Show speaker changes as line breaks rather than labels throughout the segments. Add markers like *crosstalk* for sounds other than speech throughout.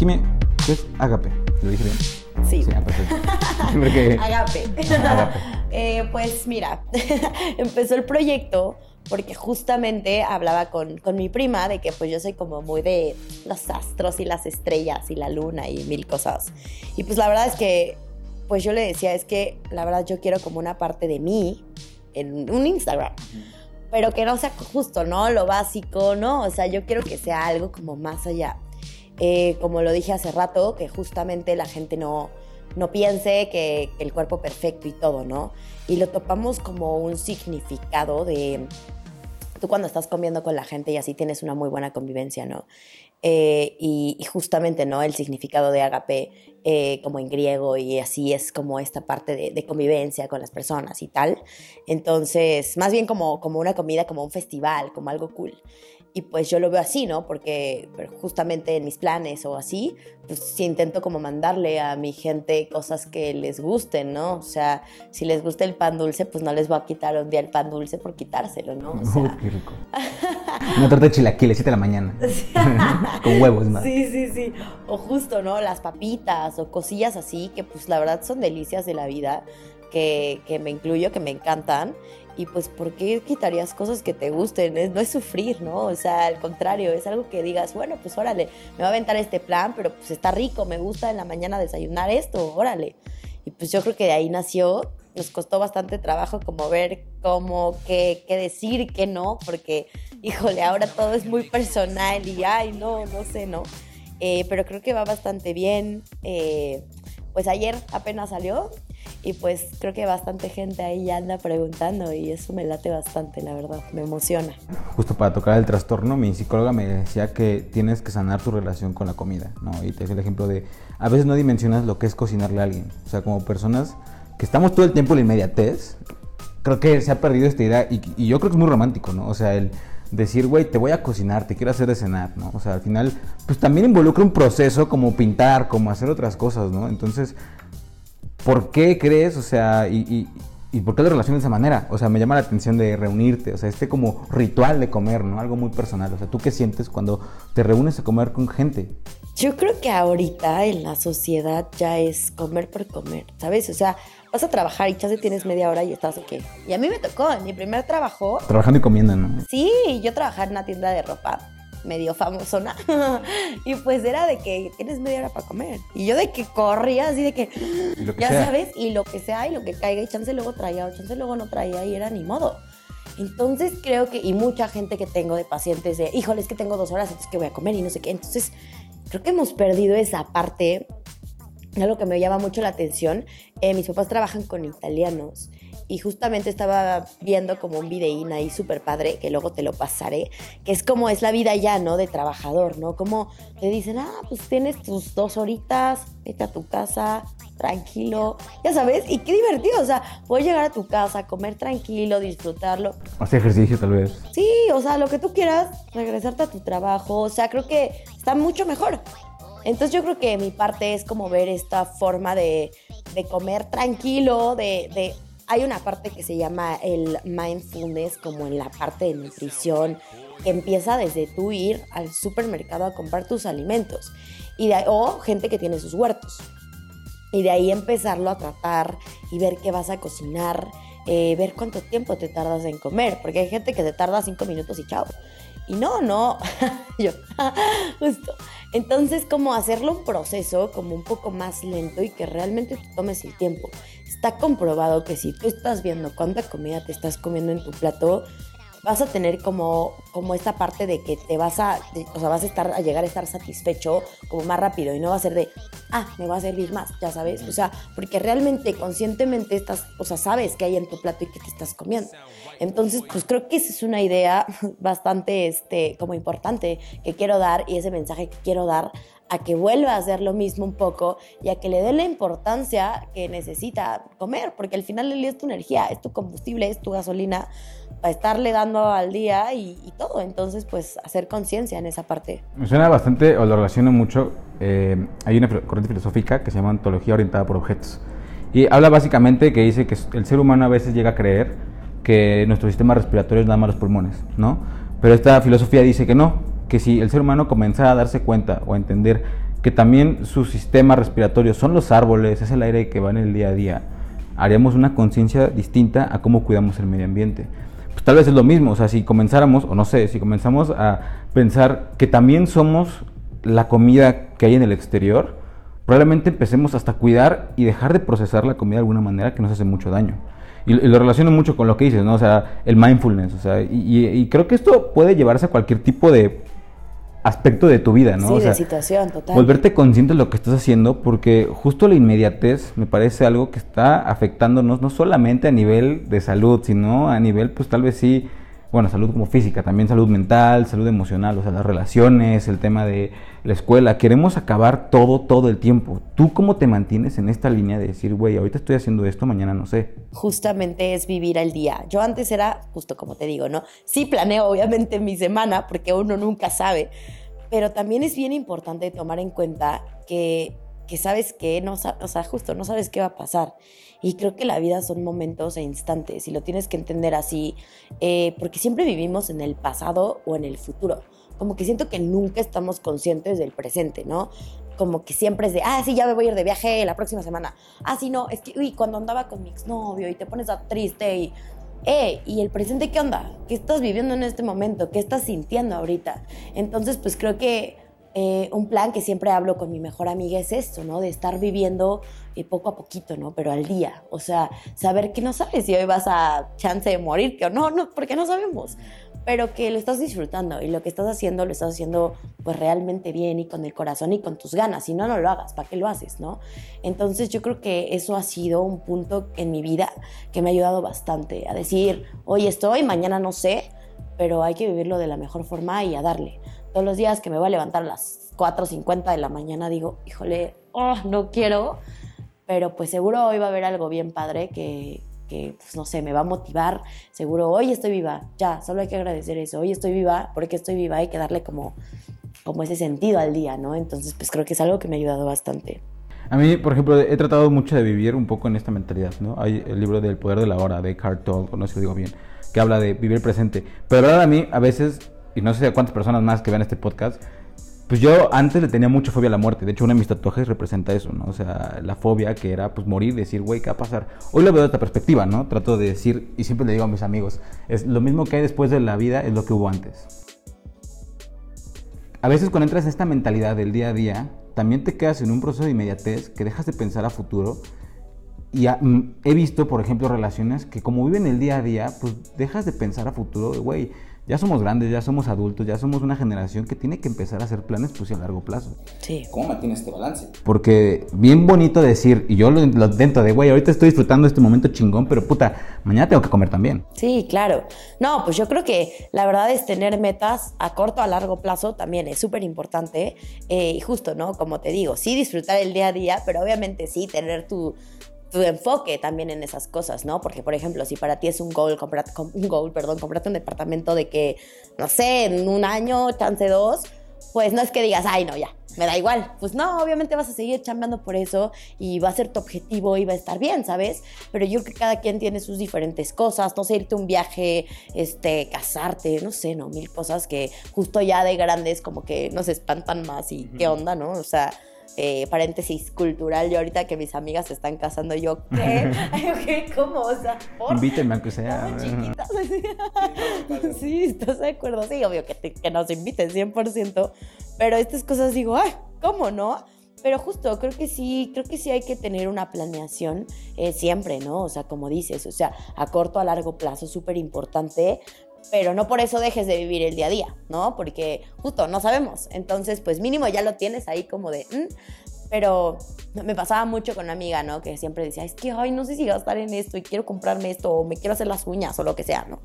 Jimé, ¿qué es Agape? ¿Lo dije bien?
Sí.
Sí, ah, perfecto. *laughs* *laughs* Porque-
Agape.
Agape. *laughs*
Eh, pues mira, empezó el proyecto porque justamente hablaba con, con mi prima de que pues yo soy como muy de los astros y las estrellas y la luna y mil cosas. Y pues la verdad es que pues yo le decía es que la verdad yo quiero como una parte de mí en un Instagram. Pero que no sea justo, ¿no? Lo básico, ¿no? O sea, yo quiero que sea algo como más allá. Eh, como lo dije hace rato, que justamente la gente no, no piense que, el cuerpo perfecto y todo, ¿no? Y lo topamos como un significado de tú cuando estás comiendo con la gente y así tienes una muy buena convivencia, ¿no? Eh, y, y justamente, ¿no? El significado de agape, eh, como en griego, y así es como esta parte de, de convivencia con las personas y tal. Entonces, más bien como, como una comida, como un festival, como algo cool. Y pues yo lo veo así, ¿no? Porque justamente en mis planes o así, pues sí intento como mandarle a mi gente cosas que les gusten, ¿no? O sea, si les gusta el pan dulce, pues no les voy a quitar un día el pan dulce por quitárselo, ¿no? O sea,
qué rico. *laughs* Una torta de chilaquiles, 7 de la mañana. *laughs* Con huevos, más.
Sí, sí, sí. O justo, ¿no? Las papitas o cosillas así que pues la verdad son delicias de la vida, que, que me incluyo, que me encantan. Y pues, ¿por qué quitarías cosas que te gusten? Es- no es sufrir, ¿no? O sea, al contrario, es algo que digas, bueno, pues órale, me va a aventar este plan, pero pues está rico, me gusta en la mañana desayunar esto, órale. Y pues yo creo que de ahí nació, nos costó bastante trabajo como ver cómo, qué, qué decir, qué no, porque, híjole, ahora todo es muy personal y, ay, no, no sé, ¿no? Eh, pero creo que va bastante bien. Eh, pues ayer apenas salió y pues creo que bastante gente ahí ya anda preguntando y eso me late bastante, la verdad, me emociona.
Justo para tocar el trastorno, mi psicóloga me decía que tienes que sanar tu relación con la comida, ¿no? Y te decía el ejemplo de, a veces no dimensionas lo que es cocinarle a alguien. O sea, como personas que estamos todo el tiempo en la inmediatez, creo que se ha perdido esta idea y, y yo creo que es muy romántico, ¿no? O sea, el decir, güey, te voy a cocinar, te quiero hacer de cenar, ¿no? O sea, al final, pues también involucra un proceso como pintar, como hacer otras cosas, ¿no? Entonces, ¿por qué crees? O sea, y, y, y por qué lo relacionas de esa manera? O sea, me llama la atención de reunirte, o sea, este como ritual de comer, ¿no? Algo muy personal. O sea, ¿tú qué sientes cuando te reúnes a comer con gente?
Yo creo que ahorita en la sociedad ya es comer por comer, ¿sabes? O sea, vas a trabajar y ya tienes media hora y estás aquí. Y a mí me tocó, en mi primer trabajo,
Trabajando y comiendo, ¿no?
Sí, yo trabajaba en una tienda de ropa medio famosona *laughs* y pues era de que tienes media hora para comer. Y yo de que corría así de que ya
sea.
sabes y lo que sea y lo que caiga y chance luego traía o chance luego no traía y era ni modo. Entonces creo que y mucha gente que tengo de pacientes de híjole es que tengo dos horas entonces que voy a comer y no sé qué entonces creo que hemos perdido esa parte. Algo que me llama mucho la atención, eh, mis papás trabajan con italianos y justamente estaba viendo como un videín ahí súper padre, que luego te lo pasaré, que es como es la vida ya, ¿no? De trabajador, ¿no? Como te dicen, ah, pues tienes tus dos horitas, vete a tu casa, tranquilo, ya sabes, y qué divertido, o sea, puedes llegar a tu casa, comer tranquilo, disfrutarlo,
Hacer ejercicio tal vez.
Sí, o sea, lo que tú quieras, regresarte a tu trabajo, o sea, creo que está mucho mejor. Entonces yo creo que mi parte es como ver esta forma de, de comer tranquilo, de, de... Hay una parte que se llama el mindfulness, como en la parte de nutrición, que empieza desde tú ir al supermercado a comprar tus alimentos. Y de, o gente que tiene sus huertos y de ahí empezarlo a tratar y ver qué vas a cocinar, eh, ver cuánto tiempo te tardas en comer, porque hay gente que te tarda cinco minutos y chao. Y no, no, *laughs* yo, *laughs* justo. Entonces, como hacerlo un proceso como un poco más lento y que realmente te tomes el tiempo. Está comprobado que si tú estás viendo cuánta comida te estás comiendo en tu plato, vas a tener como, como esta parte de que te vas a, o sea, vas a estar, a llegar a estar satisfecho como más rápido y no va a ser de, ah, me va a servir más, ya sabes, o sea, porque realmente, conscientemente estás, o sea, sabes qué hay en tu plato y qué te estás comiendo. Entonces, pues creo que esa es una idea *laughs* bastante, este, como importante que quiero dar y ese mensaje que quiero dar a que vuelva a hacer lo mismo un poco y a que le dé la importancia que necesita comer, porque al final del día es tu energía, es tu combustible, es tu gasolina para estarle dando al día y, y todo. Entonces, pues hacer conciencia en esa parte.
Me suena bastante, o lo relaciono mucho, eh, hay una corriente filosófica que se llama ontología orientada por objetos. Y habla básicamente que dice que el ser humano a veces llega a creer que nuestro sistema respiratorio es nada más los pulmones, ¿no? Pero esta filosofía dice que no, que si el ser humano comenzara a darse cuenta o a entender que también su sistema respiratorio son los árboles, es el aire que va en el día a día, haríamos una conciencia distinta a cómo cuidamos el medio ambiente. Pues tal vez es lo mismo, o sea, si comenzáramos, o no sé, si comenzamos a pensar que también somos la comida que hay en el exterior, probablemente empecemos hasta cuidar y dejar de procesar la comida de alguna manera que nos hace mucho daño. Y, lo relaciono mucho con lo que dices, ¿no? O sea, el mindfulness, o sea, y creo que esto puede llevarse a cualquier tipo de aspecto de tu vida, ¿no?
Sí, de situación, total.
Volverte consciente de lo que estás haciendo, porque justo la inmediatez me parece algo que está afectándonos no solamente a nivel de salud, sino a nivel, pues tal vez sí, bueno, salud como física, también salud mental, salud emocional, o sea, las relaciones, el tema de la escuela. Queremos acabar todo, todo el tiempo. ¿Tú cómo te mantienes en esta línea de decir, güey, ahorita estoy haciendo esto, mañana no sé?
Justamente es vivir al día. Yo antes era, justo como te digo, ¿no? Sí planeo obviamente mi semana, porque uno nunca sabe, pero también es bien importante tomar en cuenta que, que sabes que, no, o sea, justo no sabes qué va a pasar. Y creo que la vida son momentos e instantes y lo tienes que entender así, eh, porque siempre vivimos en el pasado o en el futuro. Como que siento que nunca estamos conscientes del presente, ¿no? Como que siempre es de, ah, sí, ya me voy a ir de viaje la próxima semana. Ah, sí, no, es que, uy, cuando andaba con mi exnovio y te pones a triste y, eh, ¿y el presente qué onda? ¿Qué estás viviendo en este momento? ¿Qué estás sintiendo ahorita? Entonces, pues creo que eh, un plan que siempre hablo con mi mejor amiga es esto, ¿no? De estar viviendo eh, poco a poquito, ¿no? Pero al día. O sea, saber que no sabes si hoy vas a chance de morir, que o no, no, porque no sabemos. Pero que lo estás disfrutando y lo que estás haciendo lo estás haciendo pues realmente bien y con el corazón y con tus ganas. Si no, no lo hagas. ¿Para qué lo haces, no? Entonces yo creo que eso ha sido un punto en mi vida que me ha ayudado bastante a decir, hoy estoy, mañana no sé, pero hay que vivirlo de la mejor forma y a darle todos los días que me voy a levantar a las 4.50 de la mañana digo, híjole, oh, no quiero, pero pues seguro hoy va a haber algo bien padre que, que pues, no sé, me va a motivar, seguro hoy estoy viva, ya, solo hay que agradecer eso, hoy estoy viva, porque estoy viva, hay que darle como, como ese sentido al día, ¿no? Entonces, pues creo que es algo que me ha ayudado bastante.
A mí, por ejemplo, he tratado mucho de vivir un poco en esta mentalidad, ¿no? Hay el libro del poder de la hora de Carl Toll, no sé si lo digo bien, que habla de vivir presente. Pero la verdad a mí a veces y no sé a cuántas personas más que vean este podcast, pues yo antes le tenía mucha fobia a la muerte. De hecho, uno de mis tatuajes representa eso, ¿no? O sea, la fobia que era pues morir, decir, güey, ¿qué va a pasar? Hoy lo veo de otra perspectiva, ¿no? Trato de decir, y siempre le digo a mis amigos, es lo mismo que hay después de la vida es lo que hubo antes. A veces cuando entras en esta mentalidad del día a día, también te quedas en un proceso de inmediatez que dejas de pensar a futuro. Y mm, he visto, por ejemplo, relaciones que como viven el día a día, pues dejas de pensar a futuro, güey ya somos grandes, ya somos adultos, ya somos una generación que tiene que empezar a hacer planes pues a largo plazo.
Sí.
¿Cómo mantienes este balance? Porque bien bonito decir, y yo lo, dentro de, güey, ahorita estoy disfrutando este momento chingón, pero puta, mañana tengo que comer también.
Sí, claro. No, pues yo creo que la verdad es tener metas a corto, a largo plazo también es súper importante. Eh, y justo, ¿no? Como te digo, sí disfrutar el día a día, pero obviamente sí tener tu tu enfoque también en esas cosas, ¿no? Porque, por ejemplo, si para ti es un goal, comprate, un goal, perdón, comprate un departamento de que, no sé, en un año, chance dos, pues no es que digas, ay, no, ya, me da igual. Pues no, obviamente vas a seguir chambeando por eso y va a ser tu objetivo y va a estar bien, ¿sabes? Pero yo creo que cada quien tiene sus diferentes cosas, no sé, irte a un viaje, este, casarte, no sé, no, mil cosas que justo ya de grandes como que nos espantan más y qué onda, ¿no? O sea, eh, paréntesis cultural, yo ahorita que mis amigas se están casando, yo, ¿qué? ¿Qué? *laughs* ¿Cómo? O sea,
¿por? Invítenme aunque sea.
chiquitas. *laughs* sí, ¿estás de acuerdo? Sí, obvio que, que nos inviten 100%, pero estas cosas digo, ay, ¿cómo no? Pero justo, creo que sí, creo que sí hay que tener una planeación eh, siempre, ¿no? O sea, como dices, o sea, a corto, a largo plazo, súper importante, pero no por eso dejes de vivir el día a día, ¿no? Porque justo no sabemos. Entonces, pues mínimo ya lo tienes ahí como de... Mm", pero me pasaba mucho con una amiga, ¿no? Que siempre decía, es que, ay, no sé si gastar en esto y quiero comprarme esto o me quiero hacer las uñas o lo que sea, ¿no?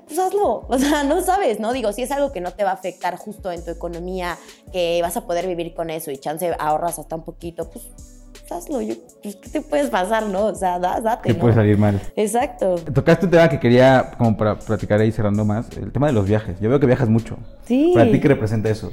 pues hazlo. *laughs* O sea, no sabes, ¿no? Digo, si es algo que no te va a afectar justo en tu economía, que vas a poder vivir con eso y chance ahorras hasta un poquito, pues hazlo. Yo, pues, ¿qué te puedes pasar, no? O sea, date.
¿Qué puede salir mal?
Exacto.
Tocaste un tema que quería, como para platicar ahí cerrando más, el tema de los viajes. Yo veo que viajas mucho.
Sí.
¿Para ti qué representa eso?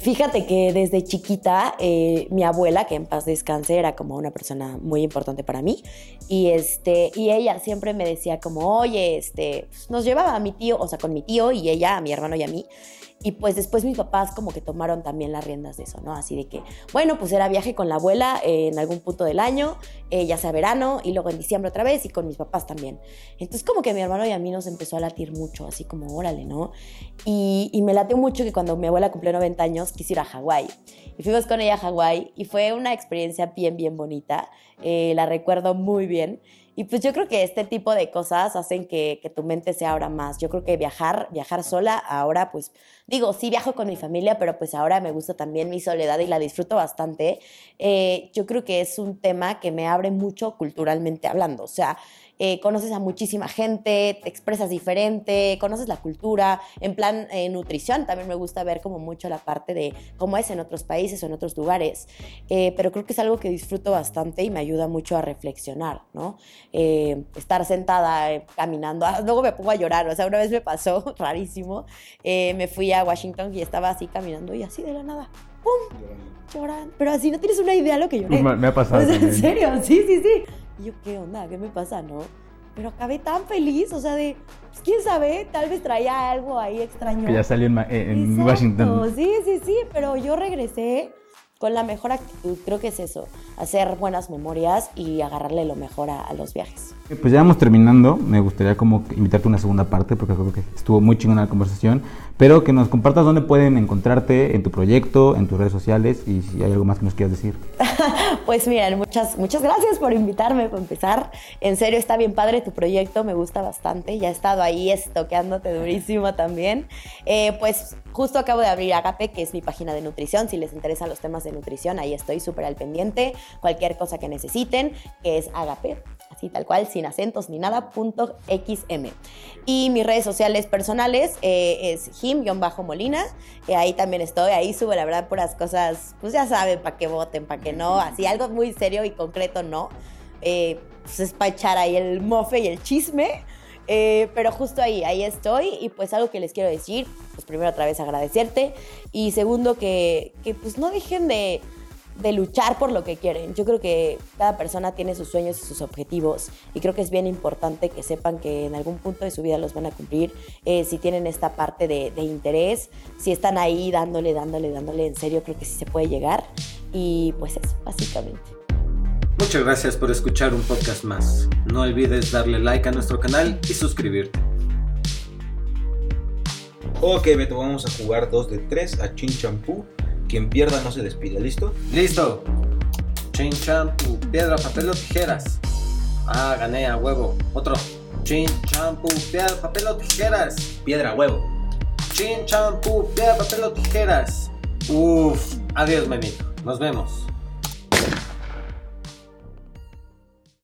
Fíjate que desde chiquita eh, mi abuela, que en paz descanse, era como una persona muy importante para mí. Y, este, y ella siempre me decía como, oye, este, nos llevaba a mi tío, o sea, con mi tío y ella, a mi hermano y a mí. Y pues después mis papás como que tomaron también las riendas de eso, ¿no? Así de que, bueno, pues era viaje con la abuela en algún punto del año, eh, ya sea verano, y luego en diciembre otra vez, y con mis papás también. Entonces como que mi hermano y a mí nos empezó a latir mucho, así como, órale, ¿no? Y, y me latió mucho que cuando mi abuela cumplió 90 años quisiera a Hawái. Y fuimos con ella a Hawái y fue una experiencia bien, bien bonita. Eh, la recuerdo muy bien. Y pues yo creo que este tipo de cosas hacen que, que, tu mente se abra más. Yo creo que viajar, viajar sola, ahora pues digo, sí viajo con mi familia, pero pues ahora me gusta también mi soledad y la disfruto bastante. Eh, yo creo que es un tema que me abre mucho culturalmente hablando. O sea, eh, conoces a muchísima gente, te expresas diferente, conoces la cultura, en plan eh, nutrición también me gusta ver como mucho la parte de cómo es en otros países o en otros lugares, eh, pero creo que es algo que disfruto bastante y me ayuda mucho a reflexionar, ¿no? Eh, estar sentada eh, caminando, ah, luego me pongo a llorar, o sea, una vez me pasó *laughs* rarísimo, eh, me fui a Washington y estaba así caminando y así de la nada, ¡pum! Llorando, pero así no tienes una idea de lo que lloré.
Me, me ha pasado.
Sea, en serio, sí, sí, sí. Y yo, ¿qué onda? ¿Qué me pasa, no? Pero acabé tan feliz, o sea, de, pues, quién sabe, tal vez traía algo ahí extraño.
Que ya salió en, Ma- en Washington.
Sí, sí, sí, pero yo regresé con la mejor actitud. Creo que es eso, hacer buenas memorias y agarrarle lo mejor a, a los viajes.
Pues ya vamos terminando. Me gustaría como invitarte a una segunda parte porque creo que estuvo muy chingona la conversación. Pero que nos compartas dónde pueden encontrarte en tu proyecto, en tus redes sociales y si hay algo más que nos quieras decir. *laughs*
Pues miren, muchas, muchas gracias por invitarme, por empezar. En serio, está bien padre tu proyecto, me gusta bastante. Ya he estado ahí estoqueándote durísimo también. Eh, pues justo acabo de abrir Agape, que es mi página de nutrición. Si les interesan los temas de nutrición, ahí estoy súper al pendiente. Cualquier cosa que necesiten, que es Agape, así tal cual, sin acentos ni nada, punto XM. Y mis redes sociales personales eh, es Jim-Molina. Eh, ahí también estoy, ahí subo la verdad puras cosas, pues ya saben, para que voten, para que no, así algo muy serio y concreto no. Eh, pues es para echar ahí el mofe y el chisme. Eh, pero justo ahí, ahí estoy y pues algo que les quiero decir, pues primero otra vez agradecerte y segundo que, que pues no dejen de, de luchar por lo que quieren. Yo creo que cada persona tiene sus sueños y sus objetivos y creo que es bien importante que sepan que en algún punto de su vida los van a cumplir. Eh, si tienen esta parte de, de interés, si están ahí dándole, dándole, dándole, en serio creo que sí se puede llegar y pues eso, básicamente.
Muchas gracias por escuchar un podcast más. No olvides darle like a nuestro canal y suscribirte.
Ok, Beto, vamos a jugar 2 de 3 a Chin Champú. Quien pierda no se despide, ¿listo?
Listo. Chin champú, piedra, papel o tijeras. Ah, gané a huevo. Otro. Chin champú, piedra, papel o tijeras.
Piedra, huevo.
Chin champú, piedra, papel o tijeras. Uf. Adiós, memito. Nos vemos.